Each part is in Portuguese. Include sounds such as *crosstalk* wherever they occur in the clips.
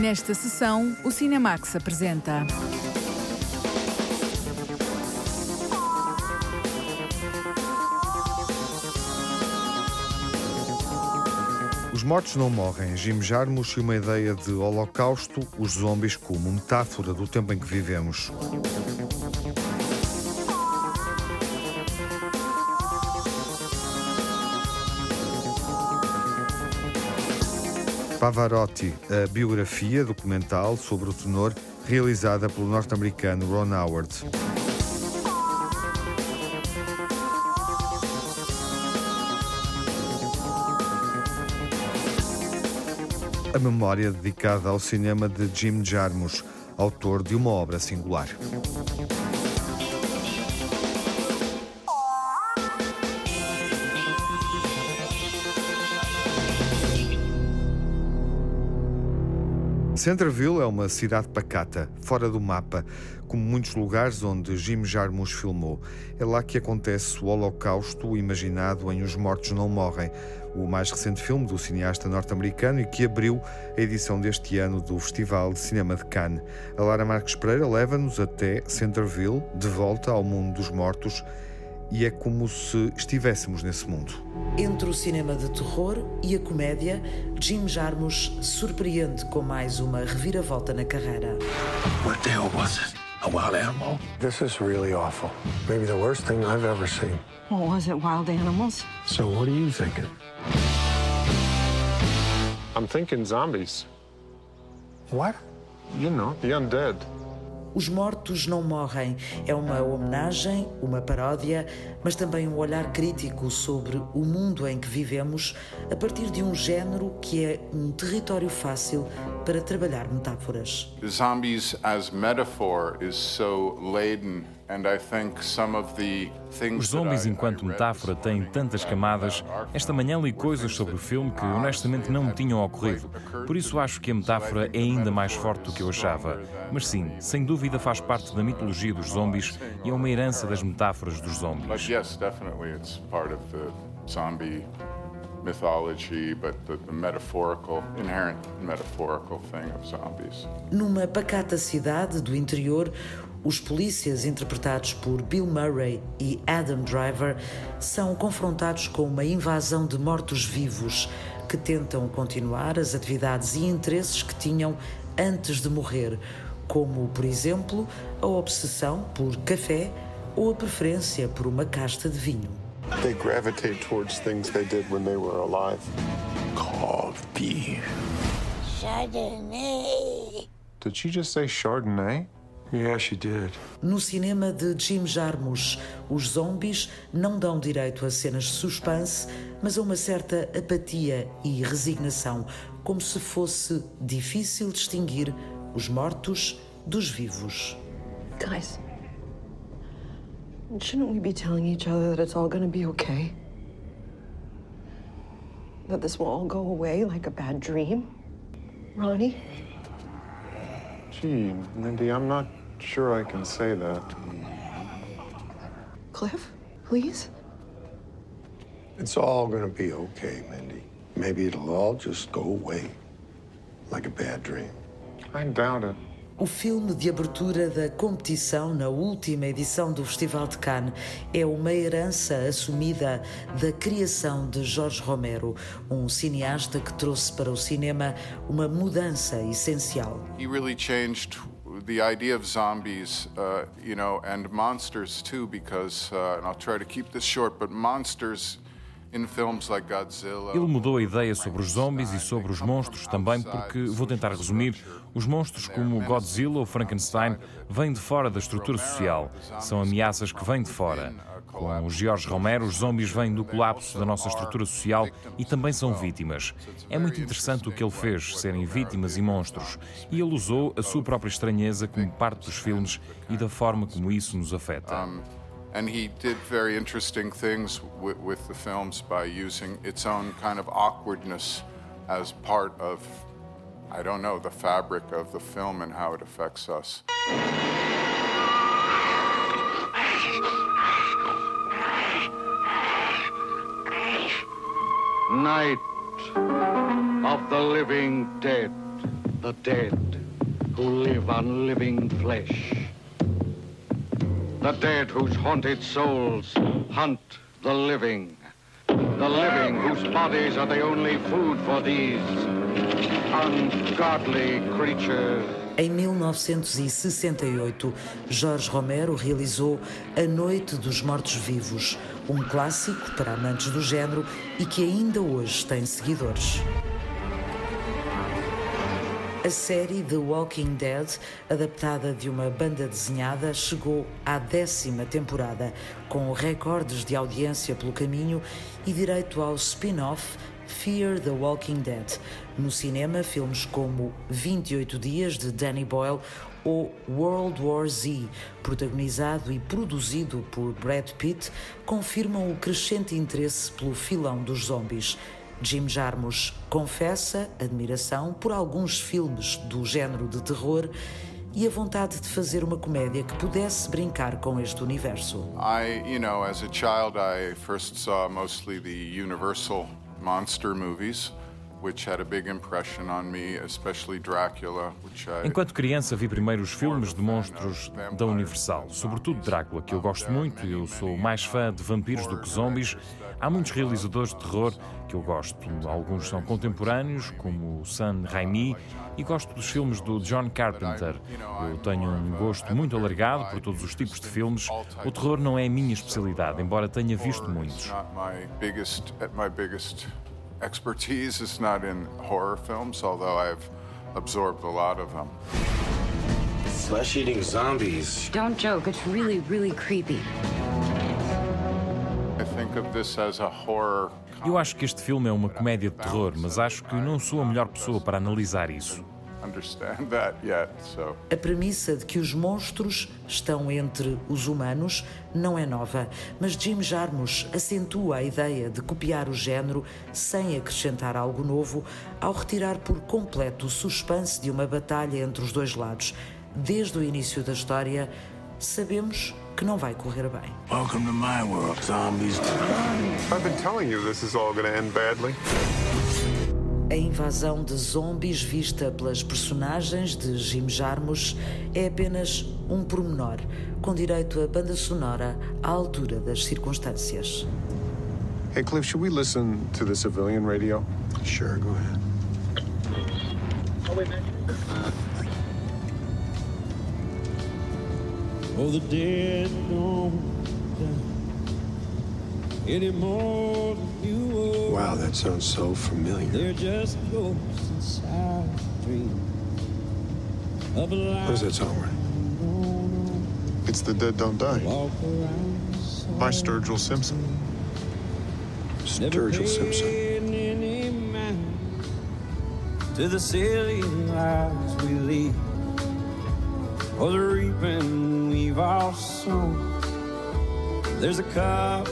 Nesta sessão, o Cinemax apresenta. Os mortos não morrem. Jim Jarmusch e uma ideia de holocausto, os zombies como metáfora do tempo em que vivemos. Pavarotti, a biografia documental sobre o tenor realizada pelo norte-americano Ron Howard. A memória dedicada ao cinema de Jim Jarmusch, autor de uma obra singular. Centerville é uma cidade pacata, fora do mapa, como muitos lugares onde Jim Jarmusch filmou. É lá que acontece o Holocausto imaginado em Os Mortos Não Morrem, o mais recente filme do cineasta norte-americano e que abriu a edição deste ano do Festival de Cinema de Cannes. A Lara Marques Pereira leva-nos até Centerville, de volta ao mundo dos mortos, e é como se estivéssemos nesse mundo. Entre o cinema de terror e a comédia, Jim Jarmusch surpreende com mais uma reviravolta na carreira. What the hell was it? A wild animal? This is really awful. Maybe the worst thing I've ever seen. What was it, wild animals? So what are you thinking? I'm thinking zombies. What? You know, the undead. Os Mortos Não Morrem é uma homenagem, uma paródia, mas também um olhar crítico sobre o mundo em que vivemos a partir de um género que é um território fácil para trabalhar metáforas. Zombies as metaphor is so laden os zombies, enquanto metáfora, têm tantas camadas. Esta manhã li coisas sobre o filme que honestamente não me tinham ocorrido. Por isso acho que a metáfora é ainda mais forte do que eu achava. Mas sim, sem dúvida faz parte da mitologia dos zombies e é uma herança das metáforas dos zombies. mythology, but the, the, metaphorical, inherent metaphorical thing of zombies. Numa pacata cidade do interior, os polícias, interpretados por Bill Murray e Adam Driver, são confrontados com uma invasão de mortos-vivos que tentam continuar as atividades e interesses que tinham antes de morrer, como, por exemplo, a obsessão por café ou a preferência por uma casta de vinho. They gravitate towards things they did when they were alive. Coffee. Chardonnay. Did she just say Chardonnay? Yeah, she did. No cinema de Jim Jarmusch, os zombies não dão direito a cenas de suspense, mas a uma certa apatia e resignação, como se fosse difícil distinguir os mortos dos vivos. Guys, shouldn't we be telling each other that it's all gonna be okay? That this will all go away like a bad dream? Ronnie? Gee, Mindy, I'm not sure I can say that. Cliff, please? It's all gonna be okay, Mindy. Maybe it'll all just go away. Like a bad dream. I doubt it. O filme de abertura da competição na última edição do Festival de Cannes é uma herança assumida da criação de Jorge Romero, um cineasta que trouxe para o cinema uma mudança essencial. He really changed the idea of zombies, uh, you know, and monsters too, because, uh, and I'll try to keep this short, but monsters. Ele mudou a ideia sobre os zombies e sobre os monstros também, porque, vou tentar resumir, os monstros como Godzilla ou Frankenstein vêm de fora da estrutura social. São ameaças que vêm de fora. Com o George Romero, os zombies vêm do colapso da nossa estrutura social e também são vítimas. É muito interessante o que ele fez, serem vítimas e monstros. E ele usou a sua própria estranheza como parte dos filmes e da forma como isso nos afeta. and he did very interesting things with, with the films by using its own kind of awkwardness as part of, I don't know, the fabric of the film and how it affects us. Night of the living dead. the dead who live on living flesh. The dead whose haunted souls hunt the living. The living whose bodies are the only food for these ungodly creatures. Em 1968, Jorge Romero realizou A Noite dos Mortos-Vivos, um clássico para amantes do género e que ainda hoje tem seguidores. A série The Walking Dead, adaptada de uma banda desenhada, chegou à décima temporada, com recordes de audiência pelo caminho e direito ao spin-off Fear the Walking Dead. No cinema, filmes como 28 Dias de Danny Boyle ou World War Z, protagonizado e produzido por Brad Pitt, confirmam o crescente interesse pelo filão dos zombies. Jim Jarmusch confessa admiração por alguns filmes do género de terror e a vontade de fazer uma comédia que pudesse brincar com este universo. I, you know, as a child I first saw mostly the Universal monster movies. Enquanto criança vi primeiro os filmes de monstros da Universal, sobretudo Drácula, que eu gosto muito, eu sou mais fã de vampiros do que zombies. Há muitos realizadores de terror que eu gosto. Alguns são contemporâneos, como Sam Raimi, e gosto dos filmes do John Carpenter. Eu tenho um gosto muito alargado por todos os tipos de filmes. O terror não é a minha especialidade, embora tenha visto muitos expertise is not in horror films, although I've absorbed a lot of them. Flesh eating zombies. Don't joke, it's really, really creepy. I think of this as a horror. Eu acho que este filme é uma comédia de terror, mas acho que não sou a melhor pessoa para analisar isso. *laughs* A premissa de que os monstros estão entre os humanos não é nova, mas Jim Jarmusch acentua a ideia de copiar o género sem acrescentar algo novo ao retirar por completo o suspense de uma batalha entre os dois lados. Desde o início da história, sabemos que não vai correr bem. Welcome to my world, zombies. I've been telling you this is all going to end badly. A invasão de zombies vista pelas personagens de Jim Jarmusch é apenas um pormenor, com direito a banda sonora à altura das circunstâncias. Hey Cliff, should we listen to the civilian radio? Sure, go ahead. Oh, the dead don't Wow, that sounds so familiar. They're just ghosts inside a dream of a What is that song, right? It's The Dead Don't Die by Sturgill Simpson. Sturgill Simpson. To the silly lives we lead, or the reaping we've all sown. There's a cup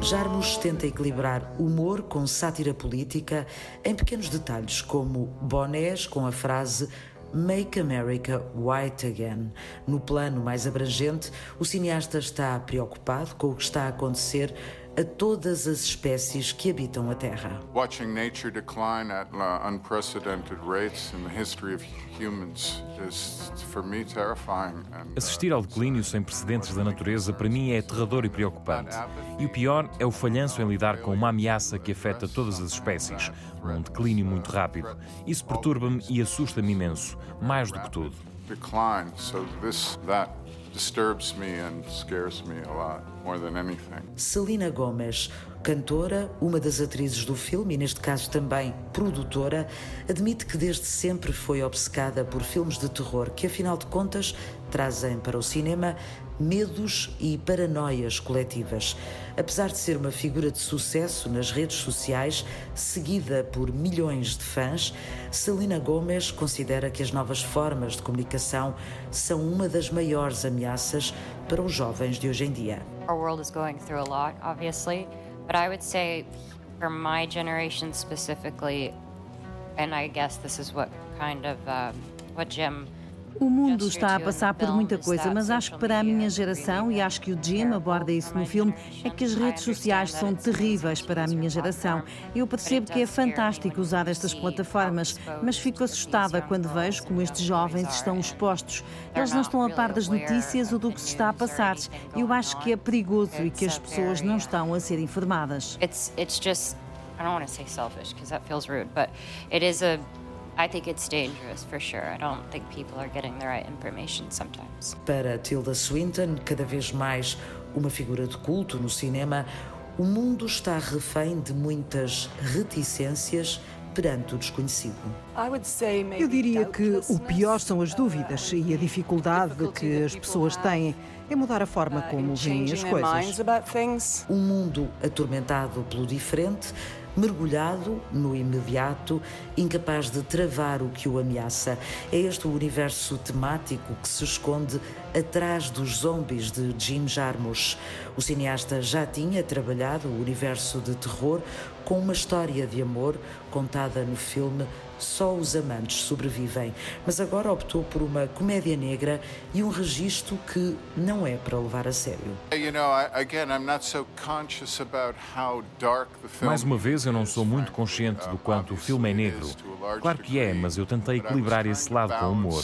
Jarmus tenta equilibrar humor com sátira política em pequenos detalhes, como bonés com a frase Make America White Again. No plano mais abrangente, o cineasta está preocupado com o que está a acontecer a todas as espécies que habitam a Terra. Watching nature decline at uh, unprecedented rates in the history of humans is for me terrifying. Uh, Assistir ao declínio sem precedentes da natureza para mim é aterrador e preocupante. E o pior é o falhanço em lidar com uma ameaça que afeta todas as espécies, um declínio muito rápido. Isso perturba-me e assusta-me imenso, mais do que tudo. Decline, so this that disturbs me and scares me a lot, more than anything. Selena Gomez, cantora, uma das atrizes do filme e neste caso também produtora, admite que desde sempre foi obcecada por filmes de terror que afinal de contas trazem para o cinema medos e paranoias coletivas. Apesar de ser uma figura de sucesso nas redes sociais, seguida por milhões de fãs, Selena Gomez considera que as novas formas de comunicação são uma das maiores ameaças para os jovens de hoje em dia. Our world is going through a lot, obviously, but I would say for my generation specifically, and I guess this is what kind of um, what Jim O mundo está a passar por muita coisa, mas acho que para a minha geração, e acho que o Jim aborda isso no filme, é que as redes sociais são terríveis para a minha geração. Eu percebo que é fantástico usar estas plataformas, mas fico assustada quando vejo como estes jovens estão expostos. Eles não estão a par das notícias ou do que se está a passar. Eu acho que é perigoso e que as pessoas não estão a ser informadas. It's, it's just, I don't want to say selfish because that feels rude, but it is a I think it's dangerous for sure. I don't think people are getting the right information sometimes. Para Tilda Swinton, cada vez mais uma figura de culto no cinema, o mundo está refém de muitas reticências perante o desconhecido. Eu diria que o pior são as dúvidas e a dificuldade que as pessoas têm em mudar a forma como veem as coisas. Um mundo atormentado pelo diferente mergulhado no imediato, incapaz de travar o que o ameaça. É este o universo temático que se esconde atrás dos zombies de Jim Jarmusch. O cineasta já tinha trabalhado o universo de terror com uma história de amor contada no filme só os amantes sobrevivem, mas agora optou por uma comédia negra e um registro que não é para levar a sério. Mais uma vez, eu não sou muito consciente do quanto o filme é negro. Claro que é, mas eu tentei equilibrar esse lado com o humor.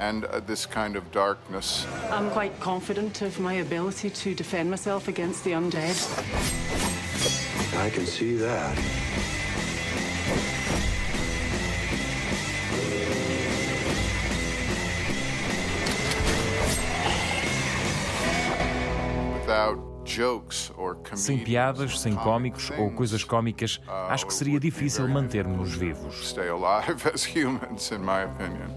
and uh, this kind of darkness. I'm quite confident of my ability to defend myself against the undead. I can see that. Sem piadas, sem cómicos ou coisas cómicas, uh, acho que seria difícil manter-nos vivos. *laughs*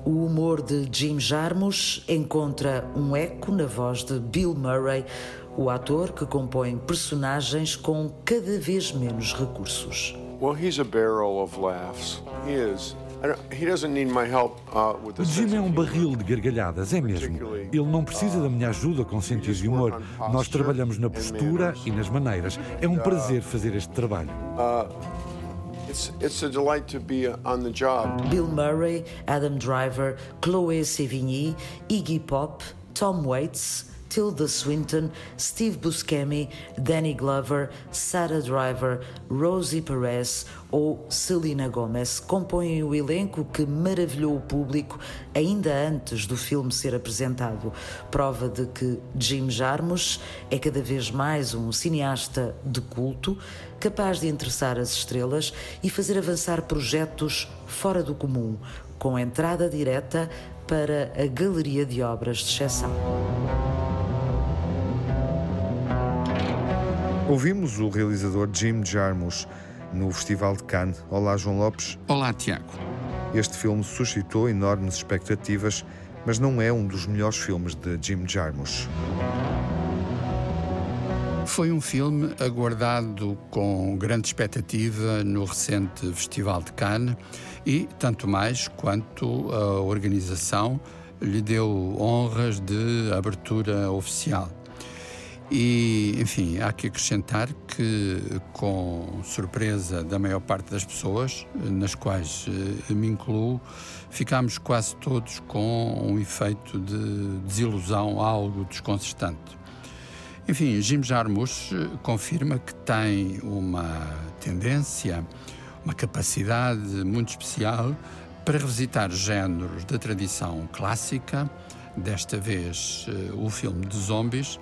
O humor de Jim Jarmusch encontra um eco na voz de Bill Murray, o ator que compõe personagens com cada vez menos recursos. Well, he's a barrel of laughs. He is. Uh, o Jim é um barril de gargalhadas, é mesmo. Ele não precisa da minha ajuda com sentido de humor. Nós trabalhamos na postura e nas maneiras. É um prazer fazer este trabalho. Uh, Bill Murray, Adam Driver, Chloe Sevigny, Iggy Pop, Tom Waits. Tilda Swinton, Steve Buscemi, Danny Glover, Sarah Driver, Rosie Perez ou Selena Gomez compõem o elenco que maravilhou o público ainda antes do filme ser apresentado. Prova de que Jim Jarmusch é cada vez mais um cineasta de culto, capaz de interessar as estrelas e fazer avançar projetos fora do comum, com entrada direta para a galeria de obras de exceção. Ouvimos o realizador Jim Jarmusch no Festival de Cannes. Olá, João Lopes. Olá, Tiago. Este filme suscitou enormes expectativas, mas não é um dos melhores filmes de Jim Jarmusch. Foi um filme aguardado com grande expectativa no recente Festival de Cannes e tanto mais quanto a organização lhe deu honras de abertura oficial. E, enfim, há que acrescentar que, com surpresa da maior parte das pessoas, nas quais eh, me incluo, ficámos quase todos com um efeito de desilusão algo desconcertante. Enfim, Jim Jarmusch eh, confirma que tem uma tendência, uma capacidade muito especial para revisitar géneros da tradição clássica, desta vez eh, o filme de zombies,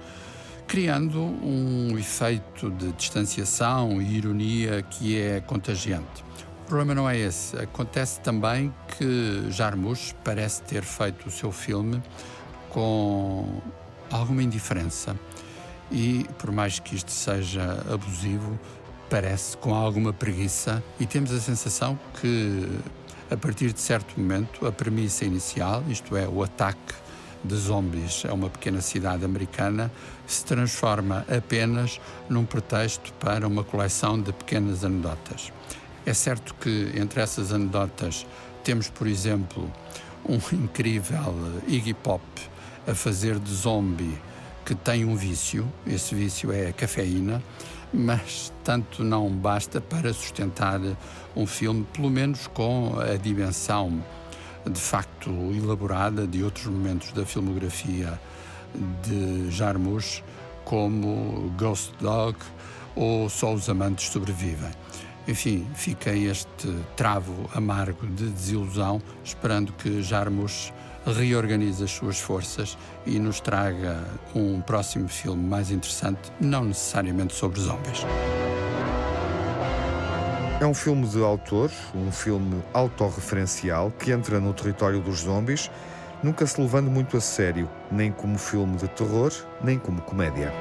criando um efeito de distanciação e ironia que é contagiante. O problema não é esse. Acontece também que Jarmusch parece ter feito o seu filme com alguma indiferença e, por mais que isto seja abusivo, parece com alguma preguiça e temos a sensação que, a partir de certo momento, a premissa inicial, isto é, o ataque de zombies a uma pequena cidade americana se transforma apenas num pretexto para uma coleção de pequenas anedotas. É certo que entre essas anedotas temos, por exemplo, um *laughs* incrível Iggy Pop a fazer de zombie que tem um vício, esse vício é a cafeína, mas tanto não basta para sustentar um filme, pelo menos com a dimensão de facto elaborada de outros momentos da filmografia de Jarmusch, como Ghost Dog ou Só os Amantes Sobrevivem. Enfim, fica este travo amargo de desilusão, esperando que Jarmusch reorganize as suas forças e nos traga um próximo filme mais interessante, não necessariamente sobre zombies. É um filme de autor, um filme autorreferencial que entra no território dos zombies, nunca se levando muito a sério, nem como filme de terror, nem como comédia.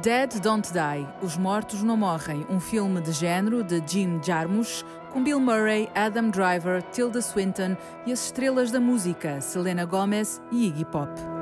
Dead Don't Die Os Mortos Não Morrem, um filme de género de Jim Jarmusch, com Bill Murray, Adam Driver, Tilda Swinton e as estrelas da música Selena Gomez e Iggy Pop.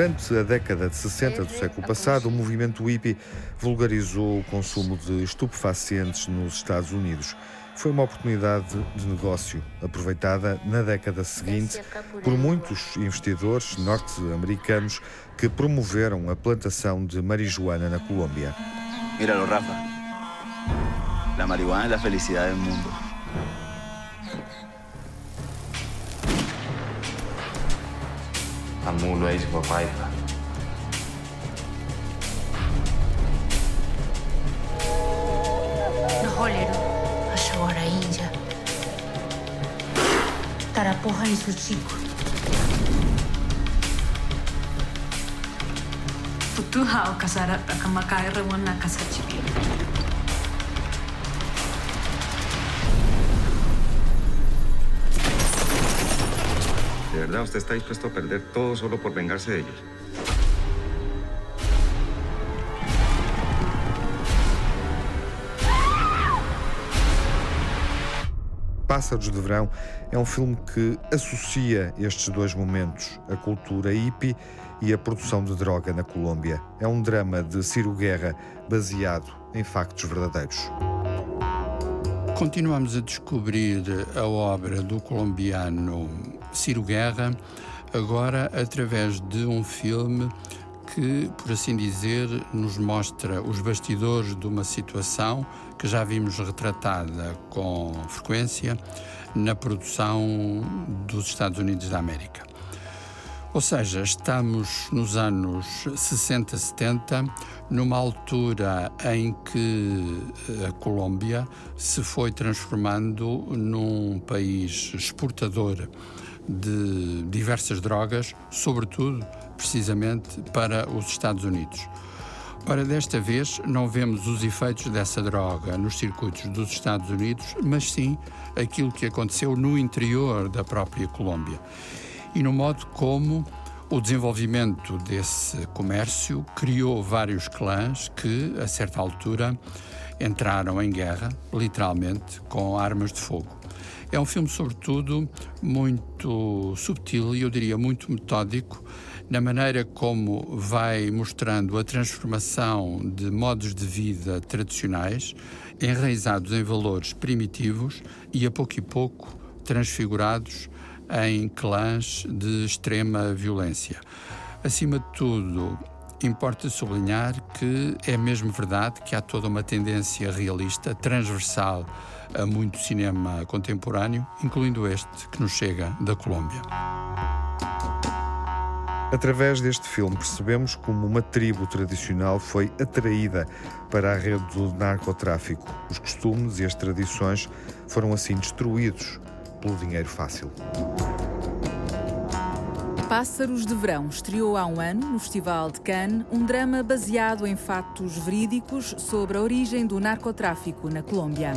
Durante a década de 60 do século passado, o movimento hippie vulgarizou o consumo de estupefacientes nos Estados Unidos. Foi uma oportunidade de negócio aproveitada na década seguinte por muitos investidores norte-americanos que promoveram a plantação de marihuana na Colômbia. Míralo, Rafa. A marihuana é a felicidade do mundo. Kamu lo es papai. Naholero, ashawara inja. Tarapoha ni suchiku. Putuha o kasara akamakai rewana kasachibi. Verdad usted está dispuesto a perder todo solo por vengarse de ellos? Pássaros de Verão é um filme que associa estes dois momentos, a cultura hippie e a produção de droga na Colômbia. É um drama de Ciro Guerra baseado em factos verdadeiros. Continuamos a descobrir a obra do colombiano Ciro Guerra, agora através de um filme que, por assim dizer, nos mostra os bastidores de uma situação que já vimos retratada com frequência na produção dos Estados Unidos da América. Ou seja, estamos nos anos 60, 70, numa altura em que a Colômbia se foi transformando num país exportador de diversas drogas, sobretudo, precisamente, para os Estados Unidos. Ora, desta vez não vemos os efeitos dessa droga nos circuitos dos Estados Unidos, mas sim aquilo que aconteceu no interior da própria Colômbia. E no modo como o desenvolvimento desse comércio criou vários clãs que, a certa altura, entraram em guerra, literalmente, com armas de fogo. É um filme, sobretudo, muito subtil e eu diria muito metódico na maneira como vai mostrando a transformação de modos de vida tradicionais, enraizados em valores primitivos e a pouco e pouco transfigurados em clãs de extrema violência. Acima de tudo, importa sublinhar que é mesmo verdade que há toda uma tendência realista, transversal a muito cinema contemporâneo, incluindo este que nos chega da Colômbia. Através deste filme percebemos como uma tribo tradicional foi atraída para a rede do narcotráfico. Os costumes e as tradições foram assim destruídos pelo dinheiro fácil. Pássaros de Verão estreou há um ano no Festival de Cannes um drama baseado em fatos verídicos sobre a origem do narcotráfico na Colômbia.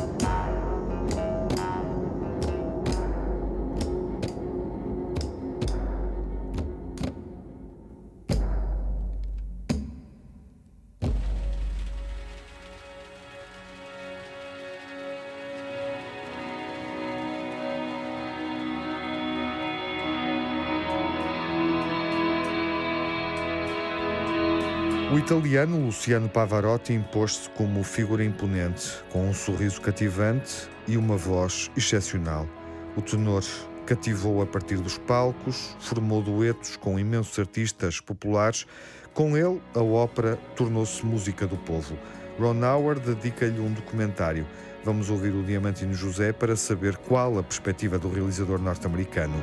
O italiano Luciano Pavarotti impôs-se como figura imponente, com um sorriso cativante e uma voz excepcional. O tenor cativou a partir dos palcos, formou duetos com imensos artistas populares. Com ele, a ópera tornou-se música do povo. Ron Howard dedica-lhe um documentário. Vamos ouvir o Diamantino José para saber qual a perspectiva do realizador norte-americano.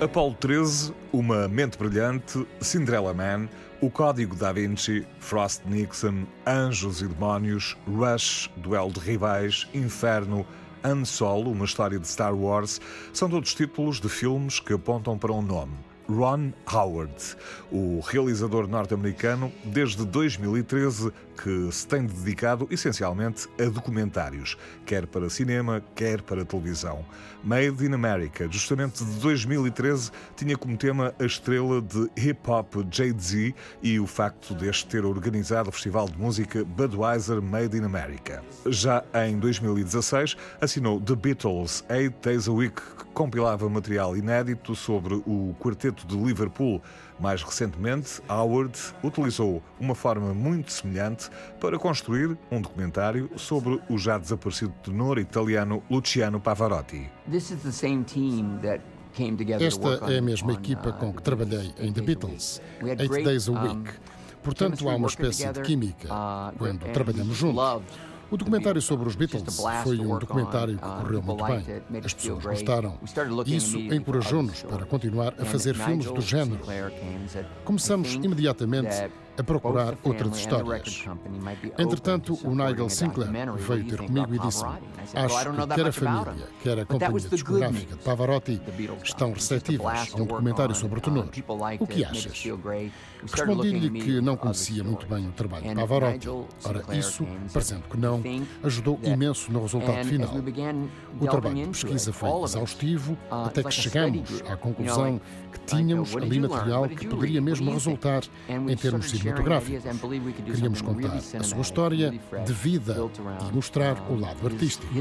Apolo 13, Uma Mente Brilhante, Cinderella Man, O Código da Vinci, Frost Nixon, Anjos e Demónios, Rush, Duelo de Rivais, Inferno, Han Solo, uma história de Star Wars, são todos títulos de filmes que apontam para um nome. Ron Howard, o realizador norte-americano, desde 2013 que se tem dedicado essencialmente a documentários, quer para cinema, quer para televisão. Made in America, justamente de 2013, tinha como tema a estrela de hip-hop Jay-Z e o facto deste ter organizado o festival de música Budweiser Made in America. Já em 2016, assinou The Beatles Eight Days a Week, que compilava material inédito sobre o quarteto de Liverpool. Mais recentemente, Howard utilizou uma forma muito semelhante para construir um documentário sobre o já desaparecido tenor italiano Luciano Pavarotti. Esta é a mesma equipa com que trabalhei em The Beatles, Eight Days a Week. Portanto, há uma espécie de química quando trabalhamos juntos. O documentário sobre os Beatles foi um documentário que correu muito bem. As pessoas gostaram. Isso encorajou-nos para continuar a fazer filmes do género. Começamos imediatamente a procurar outras histórias. Entretanto, o Nigel Sinclair veio ter comigo e disse-me: Acho que quer a família, quer a companhia discográfica de Pavarotti estão receptivas a um documentário sobre o tenor. O que achas? Respondi-lhe que não conhecia muito bem o trabalho de Pavarotti. Ora, isso, parecendo que não, ajudou imenso no resultado final. O trabalho de pesquisa foi exaustivo até que chegamos à conclusão que tínhamos ali material que poderia mesmo resultar em termos cinematográficos. Queríamos contar a sua história de vida e mostrar o lado artístico.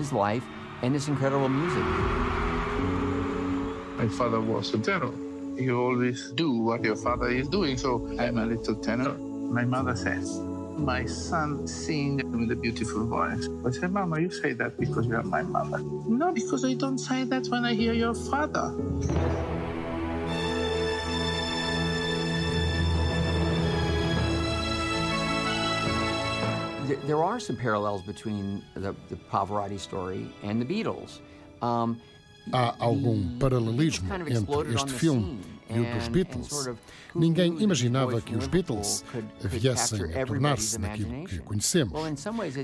My father was a tenor. You always do what your father is doing, so I'm a little tenor. My mother says, my son sing with a beautiful voice. I said, Mama, you say that because you are my mother. No, because I don't say that when I hear your father. There are some parallels between the, the Pavarotti story and the Beatles. Um, Há algum paralelismo entre este filme e o dos Beatles. Ninguém imaginava que os Beatles viessem a tornar-se naquilo que conhecemos.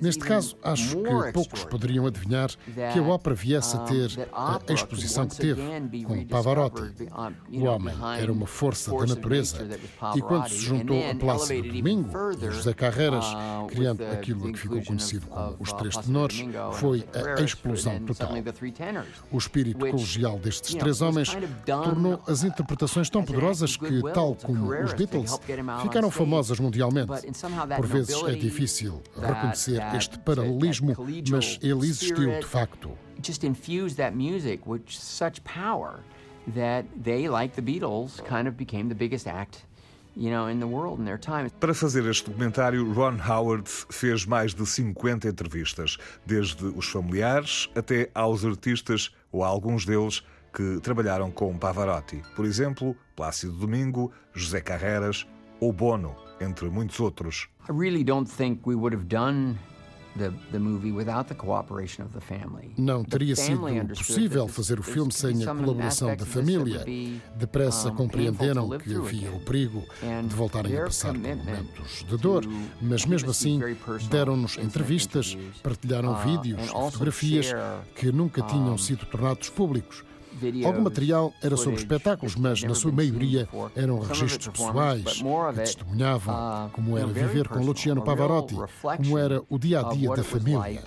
Neste caso, acho que poucos poderiam adivinhar que a ópera viesse a ter a exposição que teve com Pavarotti. O homem era uma força da natureza e quando se juntou a Plácido Domingo e José Carreras, criando aquilo que ficou conhecido como os Três Tenores, foi a explosão total. O espírito colegial destes três homens tornou as interpretações tão poderosas que, tal como os Beatles, ficaram famosas mundialmente. Por vezes é difícil reconhecer este paralelismo, mas ele existiu de facto. Just infused that music with such power that they, like the Beatles, kind of became the biggest act para fazer este documentário, Ron Howard fez mais de 50 entrevistas, desde os familiares até aos artistas ou alguns deles que trabalharam com Pavarotti. Por exemplo, Plácido Domingo, José Carreras ou Bono, entre muitos outros. I really don't think we would have done não teria sido possível fazer o filme sem a colaboração da família. Depressa compreenderam que havia o perigo de voltarem a passar por momentos de dor, mas mesmo assim deram-nos entrevistas, partilharam uh, vídeos e fotografias que nunca tinham sido tornados públicos. Algum material era sobre espetáculos, mas na sua maioria eram registros pessoais que testemunhavam uh, como era viver com Luciano Pavarotti, como era o dia a dia da família.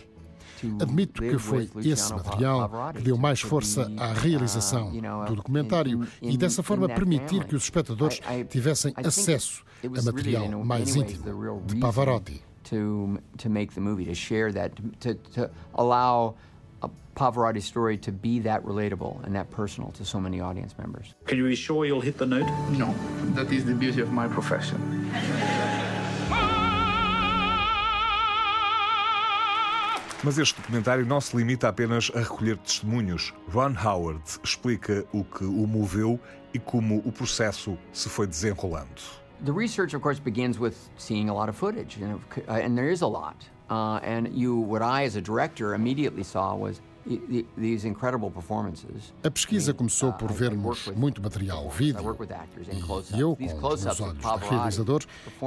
Admito que foi esse material que deu mais força à uh, realização do documentário e dessa forma permitir que os espectadores tivessem acesso a material mais íntimo de Pavarotti. To, to make the movie, to share that, to, to allow a Pavarotti story to be that relatable and that personal to so many audience members. Can you be sure you'll hit the note? No, that is the beauty of my profession. Mas este documentário não se limita apenas a recolher testemunhos. Ron Howard explica o que o moveu e como o processo se foi desenrolando. The research, of course, begins with seeing a lot of footage, and, uh, and there is a lot. Uh, and you, what I, as a director, immediately saw was a pesquisa começou por vermos muito material vídeo e eu, com os meus olhos de realizador,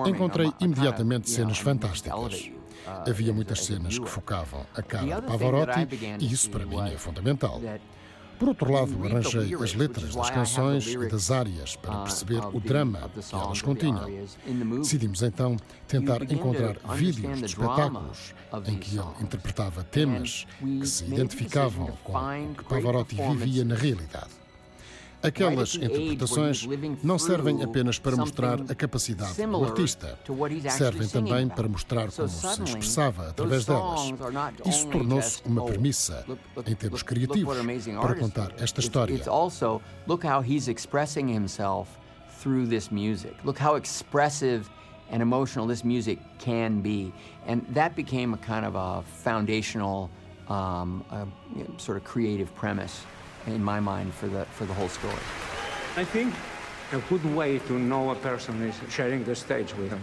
encontrei imediatamente cenas fantásticas. Havia muitas cenas que focavam a cara de Pavarotti e isso para mim é fundamental. Por outro lado, arranjei as letras das canções e das áreas para uh, perceber o drama que elas continham. Decidimos então tentar encontrar vídeos de espetáculos em que ele interpretava temas que se identificavam com o que Pavarotti vivia na realidade. Aquelas interpretações não servem apenas para mostrar a capacidade do artista, servem também para mostrar como se expressava através delas. Isso tornou-se uma premissa, em termos criativos, para contar esta história. Look how he's expressing himself through this music. Look how expressive and emotional this music can be. And that became a kind of a foundational, um, a, sort of creative premise in my mind for the for the whole story. I think a good way to know a person is sharing the stage with him.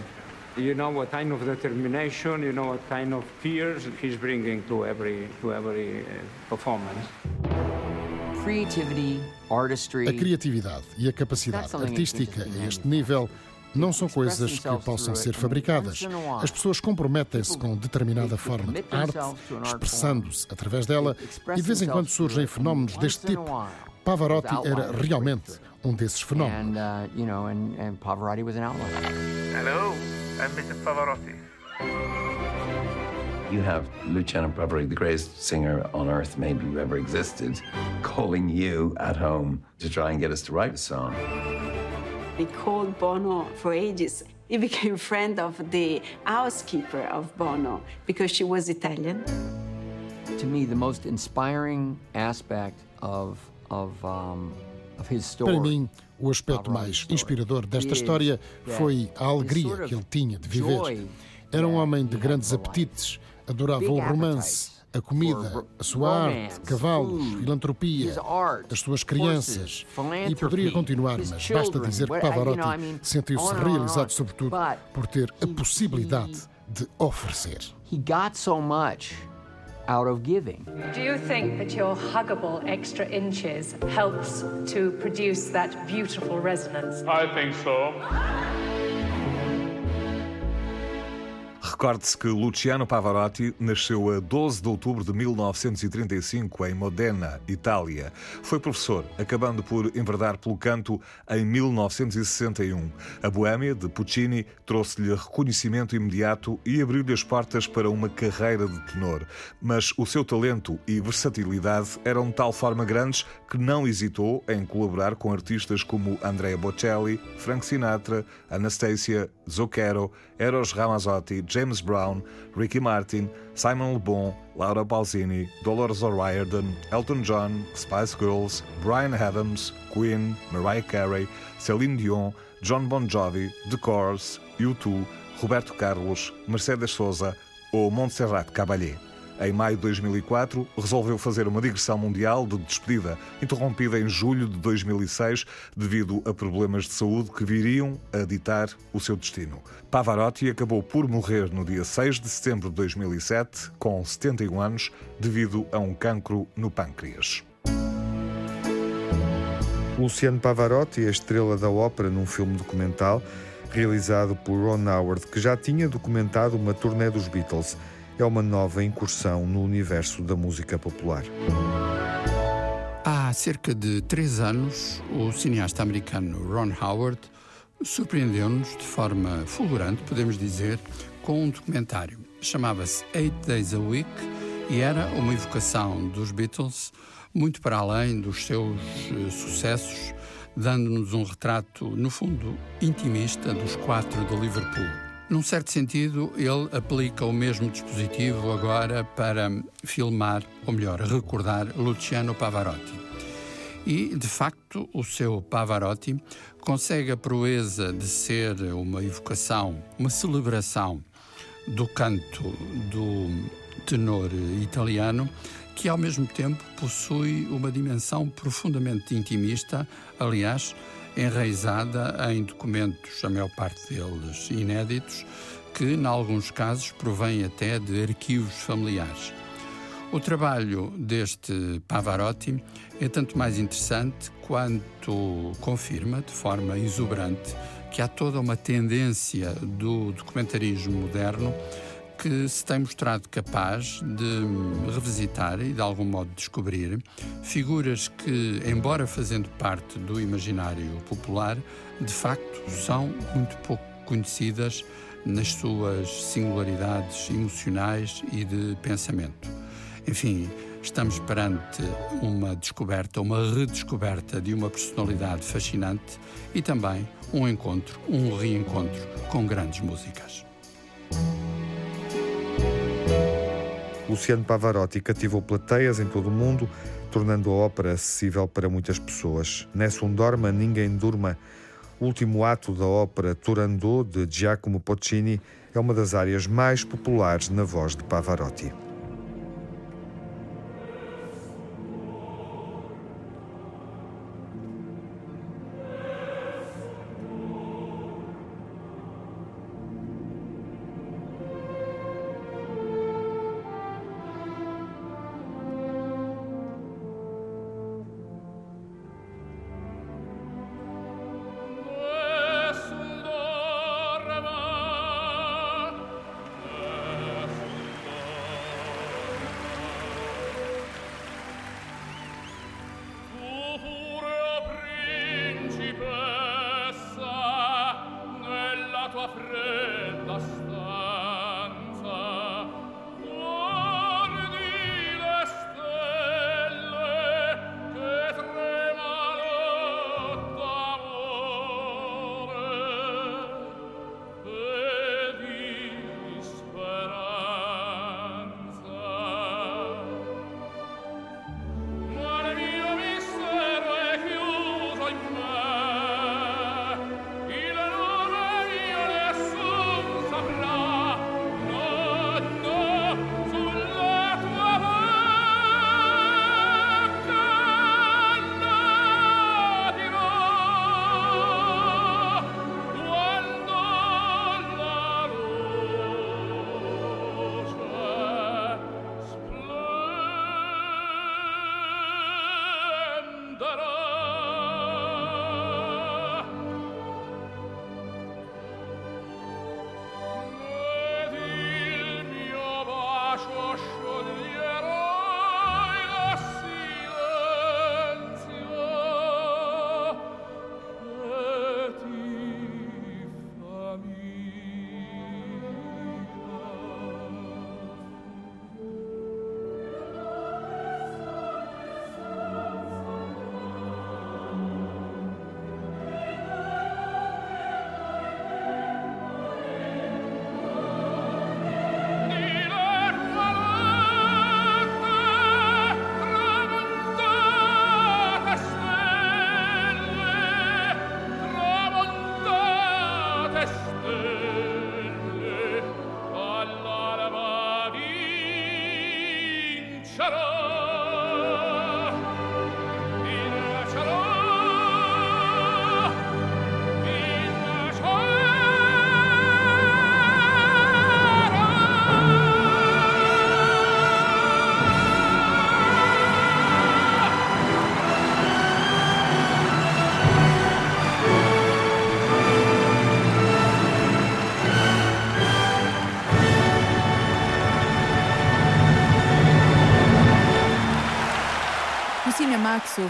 You know what kind of determination, you know what kind of fears he's bringing to every to every uh, performance. Creativity, artistry. A criatividade e a capacidade artística a este nível não são coisas que possam ser fabricadas. As pessoas comprometem-se com determinada forma de arte, expressando-se através dela, e de vez em quando surgem fenómenos deste tipo. Pavarotti era realmente um desses fenómenos. Uh, Hello, I'm Mr. Pavarotti. You have Luciano Pavarotti, the greatest singer on earth maybe who ever existed, calling you at home to try and get us to write a song. He called Bono for ages. He became *laughs* friend of the housekeeper of Bono because she was Italian. To me, the most inspiring aspect of, of, um, of his story. Para mim, o aspecto mais inspirador desta história foi a alegria que ele tinha de viver. Era um homem de grandes apetites, adorava o romance a comida, a sua arte, cavalos, filantropia, as suas crianças. E poderia continuar, mas basta dizer que Pavarotti sentiu-se realizado, sobretudo, por ter a possibilidade de oferecer. He got so much out of giving. Do you think that your huggable extra inches helps to produce that beautiful resonance? I think so. Recorde-se que Luciano Pavarotti nasceu a 12 de outubro de 1935 em Modena, Itália. Foi professor, acabando por enverdar pelo canto em 1961. A Boêmia, de Puccini, trouxe-lhe reconhecimento imediato e abriu-lhe as portas para uma carreira de tenor. Mas o seu talento e versatilidade eram de tal forma grandes que não hesitou em colaborar com artistas como Andrea Bocelli, Frank Sinatra, Anastasia, Zucchero, Eros Ramazzotti, James Brown, Ricky Martin, Simon Le Bon, Laura Pausini, Dolores O'Riordan, Elton John, Spice Girls, Brian Adams, Queen, Mariah Carey, Celine Dion, John Bon Jovi, The Course, U2, Roberto Carlos, Mercedes Souza ou Montserrat Caballé. Em maio de 2004, resolveu fazer uma digressão mundial de despedida, interrompida em julho de 2006 devido a problemas de saúde que viriam a ditar o seu destino. Pavarotti acabou por morrer no dia 6 de setembro de 2007, com 71 anos, devido a um cancro no pâncreas. Luciano Pavarotti, a estrela da ópera num filme documental realizado por Ron Howard, que já tinha documentado uma turnê dos Beatles é uma nova incursão no universo da música popular. Há cerca de três anos, o cineasta americano Ron Howard surpreendeu-nos de forma fulgurante, podemos dizer, com um documentário. Chamava-se Eight Days a Week e era uma evocação dos Beatles muito para além dos seus uh, sucessos, dando-nos um retrato, no fundo, intimista dos quatro de Liverpool. Num certo sentido, ele aplica o mesmo dispositivo agora para filmar, ou melhor, recordar Luciano Pavarotti. E, de facto, o seu Pavarotti consegue a proeza de ser uma evocação, uma celebração do canto do tenor italiano que ao mesmo tempo possui uma dimensão profundamente intimista, aliás, enraizada em documentos, a maior parte deles inéditos, que, em alguns casos, provém até de arquivos familiares. O trabalho deste Pavarotti é tanto mais interessante quanto confirma, de forma exuberante, que há toda uma tendência do documentarismo moderno que se tem mostrado capaz de revisitar e de algum modo descobrir figuras que, embora fazendo parte do imaginário popular, de facto são muito pouco conhecidas nas suas singularidades emocionais e de pensamento. Enfim, estamos perante uma descoberta, uma redescoberta de uma personalidade fascinante e também um encontro, um reencontro com grandes músicas. Luciano Pavarotti cativou plateias em todo o mundo, tornando a ópera acessível para muitas pessoas. Nessun dorma, ninguém durma. O último ato da ópera Turandot de Giacomo Puccini é uma das áreas mais populares na voz de Pavarotti. tua fronte.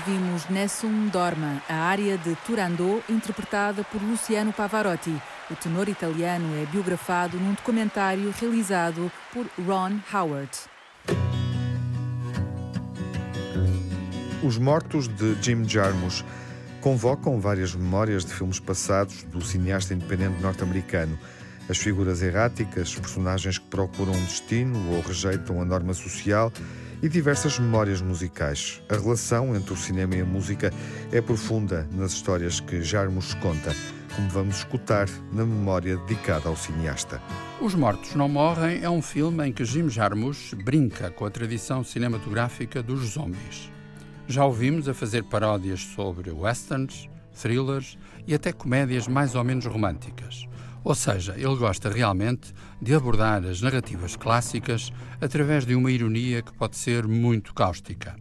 Ouvimos Nessun Dorma, a área de Turandot, interpretada por Luciano Pavarotti. O tenor italiano é biografado num documentário realizado por Ron Howard. Os Mortos de Jim Jarmusch convocam várias memórias de filmes passados do cineasta independente norte-americano. As figuras erráticas, personagens que procuram um destino ou rejeitam a norma social e diversas memórias musicais. A relação entre o cinema e a música é profunda nas histórias que Jarmus conta. como vamos escutar na memória dedicada ao cineasta. Os Mortos Não Morrem é um filme em que Jim Jarmusch brinca com a tradição cinematográfica dos zombies. Já ouvimos a fazer paródias sobre westerns, thrillers e até comédias mais ou menos românticas. Ou seja, ele gosta realmente de abordar as narrativas clássicas através de uma ironia que pode ser muito cáustica.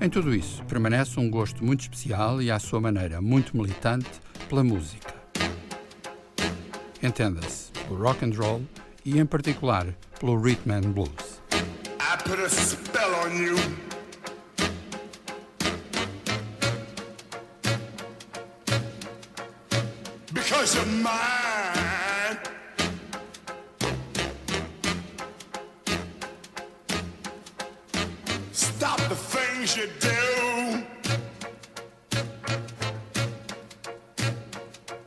Em tudo isso, permanece um gosto muito especial e, à sua maneira, muito militante pela música. Entenda-se, pelo rock and roll e, em particular, pelo rhythm and blues. I put a spell on you. Because you're mine. Things you do.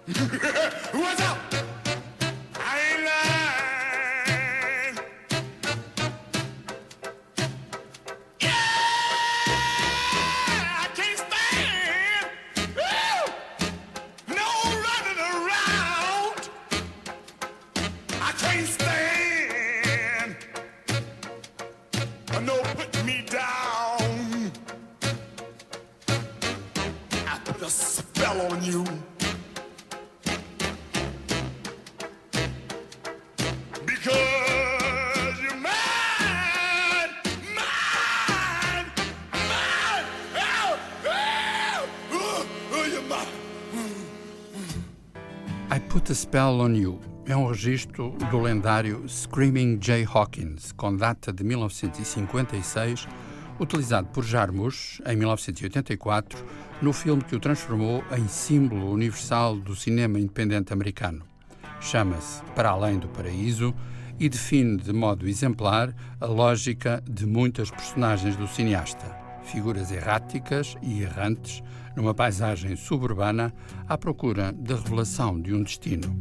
*laughs* What's up? Put a Spell on You é um registro do lendário Screaming Jay Hawkins, com data de 1956, utilizado por Jarmusch em 1984 no filme que o transformou em símbolo universal do cinema independente americano. Chama-se Para Além do Paraíso e define de modo exemplar a lógica de muitas personagens do cineasta, figuras erráticas e errantes numa paisagem suburbana à procura da revelação de um destino.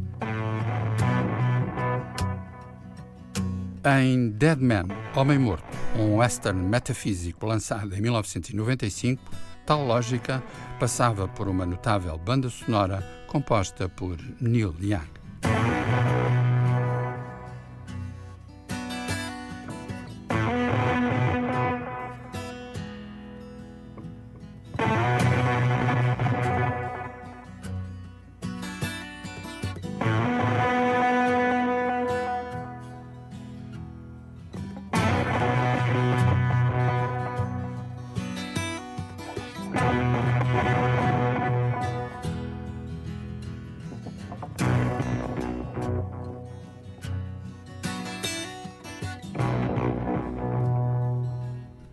Em Dead Man, Homem Morto, um western metafísico lançado em 1995, tal lógica passava por uma notável banda sonora composta por Neil Young.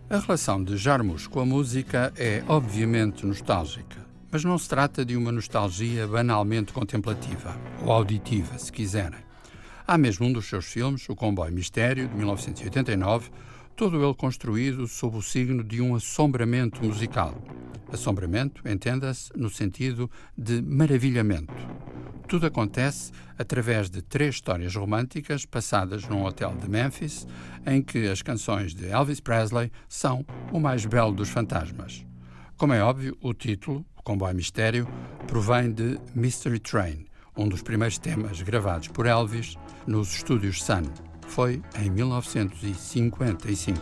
A relação de Jarmusch com a música é obviamente nostálgica, mas não se trata de uma nostalgia banalmente contemplativa, ou auditiva, se quiserem. Há mesmo um dos seus filmes, O Comboio Mistério, de 1989, todo ele construído sob o signo de um assombramento musical. Assombramento, entenda-se, no sentido de maravilhamento. Tudo acontece através de três histórias românticas passadas num hotel de Memphis, em que as canções de Elvis Presley são o mais belo dos fantasmas. Como é óbvio, o título, O Comboio Mistério, provém de Mystery Train, um dos primeiros temas gravados por Elvis nos estúdios Sun. Foi em 1955.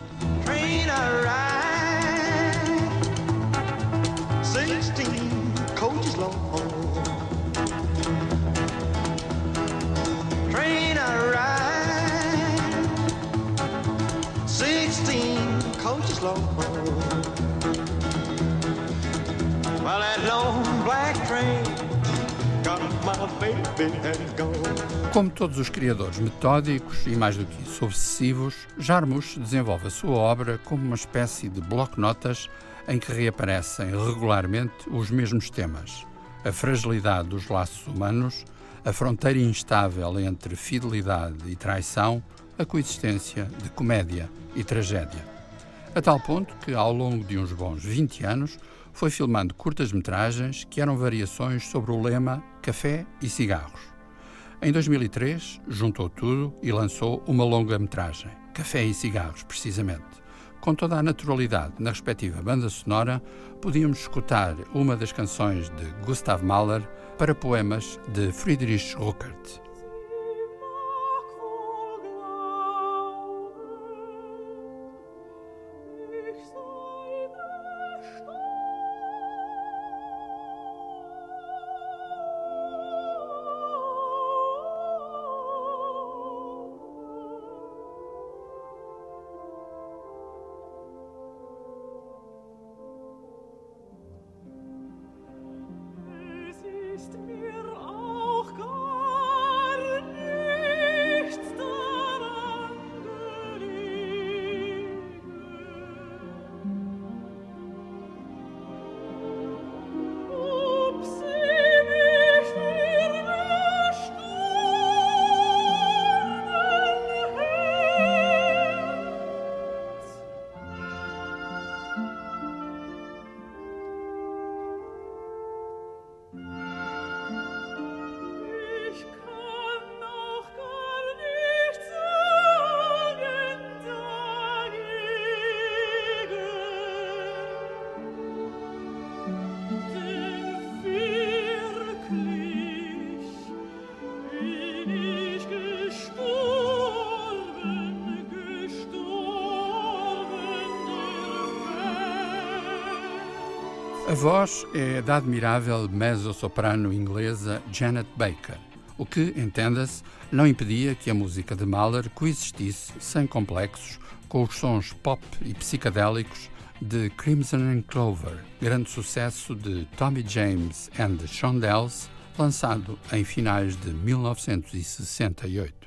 Como todos os criadores metódicos e, mais do que isso, obsessivos, Jarmusch desenvolve a sua obra como uma espécie de bloco-notas em que reaparecem regularmente os mesmos temas: a fragilidade dos laços humanos, a fronteira instável entre fidelidade e traição, a coexistência de comédia e tragédia. A tal ponto que, ao longo de uns bons 20 anos, foi filmando curtas-metragens que eram variações sobre o lema Café e Cigarros. Em 2003, juntou tudo e lançou uma longa-metragem, Café e Cigarros, precisamente, Com toda a naturalidade na respectiva banda sonora, podíamos escutar uma das canções de Gustav Mahler para poemas de Friedrich Ruckert. A voz é da admirável mezzo-soprano inglesa Janet Baker, o que, entenda-se, não impedia que a música de Mahler coexistisse sem complexos com os sons pop e psicadélicos de Crimson and Clover, grande sucesso de Tommy James and the Shondells, lançado em finais de 1968.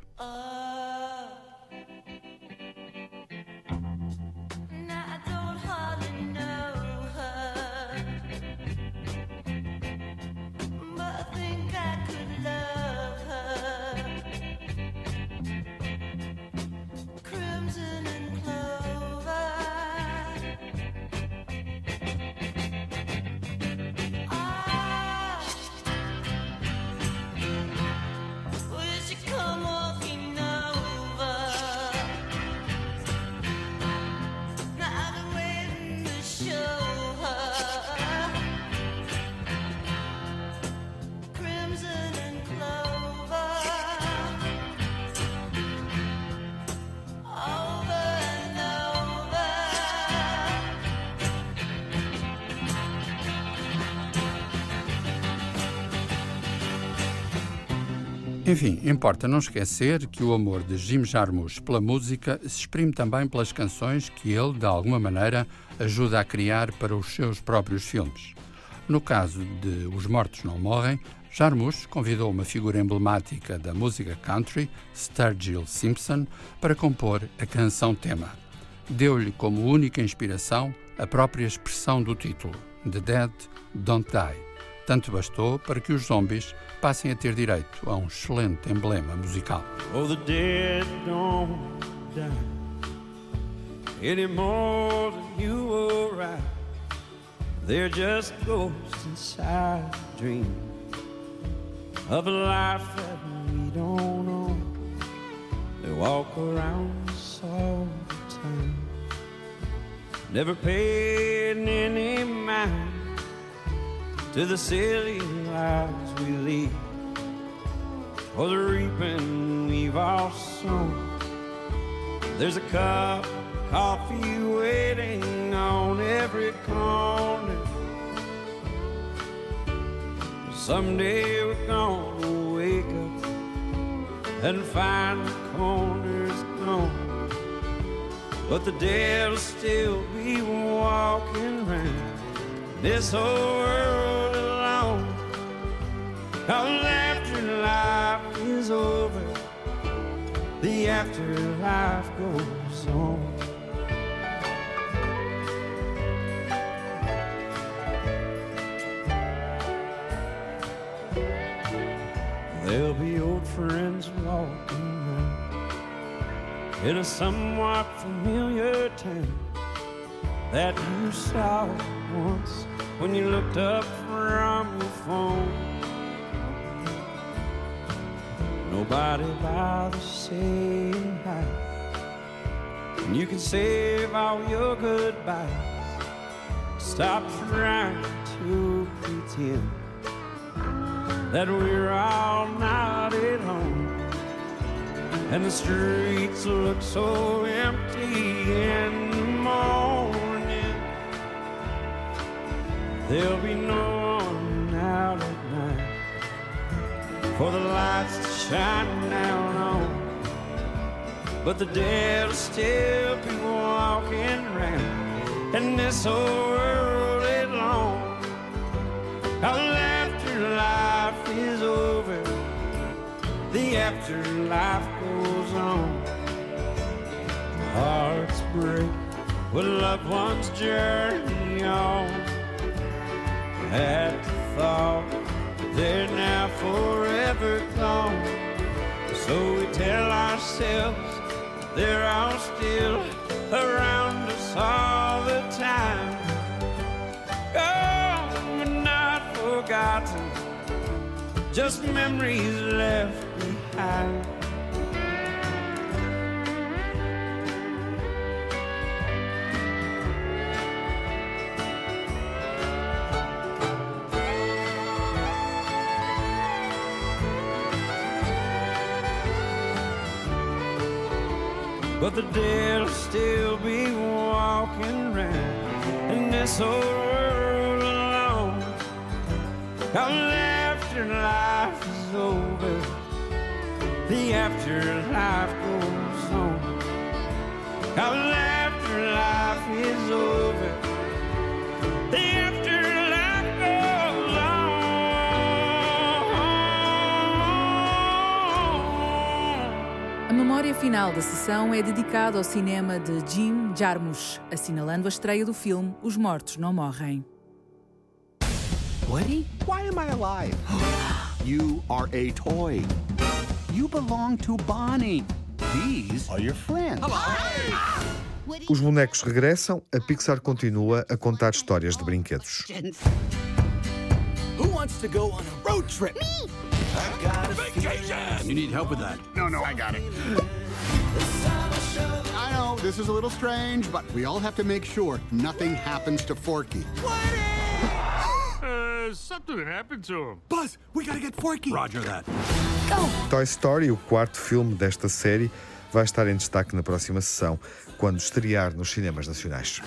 Enfim, importa não esquecer que o amor de Jim Jarmusch pela música se exprime também pelas canções que ele, de alguma maneira, ajuda a criar para os seus próprios filmes. No caso de Os Mortos Não Morrem, Jarmusch convidou uma figura emblemática da música country, Sturgill Simpson, para compor a canção-tema. Deu-lhe como única inspiração a própria expressão do título, The Dead Don't Die. Tanto bastou para que os zombies passem a ter direito a um excelente emblema musical. Oh, the dead don't die any more than you or I. They're just ghosts inside a dream of a life that we don't know. They walk around us all the time, never paying any mind to the silly lives we lead, or the reaping we've all sown. There's a cup of coffee waiting on every corner. Someday we're gonna wake up and find the corners gone. But the dead'll still be walking around this whole world. After life is over, the afterlife goes on. There'll be old friends walking around in a somewhat familiar town that you saw once when you looked up from your phone. Nobody bothers saying hi And you can save all your goodbyes. Stop trying to pretend that we're all not at home. And the streets look so empty in the morning. There'll be no one out at night for the lights down on. But the dead'll still be walking around, this whole world is long. Our afterlife is over, the afterlife goes on. Hearts break with loved ones journey on. At the thought they're now forever they're all still around us all the time. Oh, Gone but not forgotten, just memories left behind. But the dead'll still be walking around in this whole world alone. Cause afterlife is over, the afterlife goes on. Cause afterlife is over, the afterlife memória final da sessão é dedicada ao cinema de Jim Jarmusch, assinalando a estreia do filme Os Mortos Não Morrem. Woody, why am I alive? *gasps* you are a toy. You belong to Bonnie. These are your friends. Os bonecos regressam, a Pixar continua a contar histórias de brinquedos. Who wants to go on a road trip? Me! I've got a vacation! You need help with that? No, no, I got it. I know, this is a little strange, but we all have to make sure nothing happens to Forky. Uh, something happened to him. Buzz, we gotta get Forky. Roger that. Toy Story, o quarto filme desta série, vai estar em destaque na próxima sessão, quando estrear nos cinemas nacionais.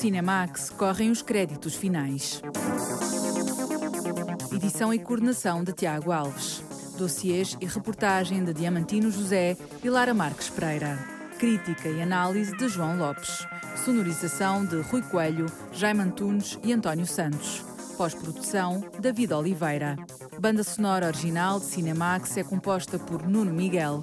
Cinemax correm os créditos finais. Edição e coordenação de Tiago Alves. Dossiês e reportagem de Diamantino José e Lara Marques Pereira. Crítica e análise de João Lopes. Sonorização de Rui Coelho, Jaime Antunes e António Santos. Pós-produção, David Oliveira. Banda sonora original de Cinemax é composta por Nuno Miguel.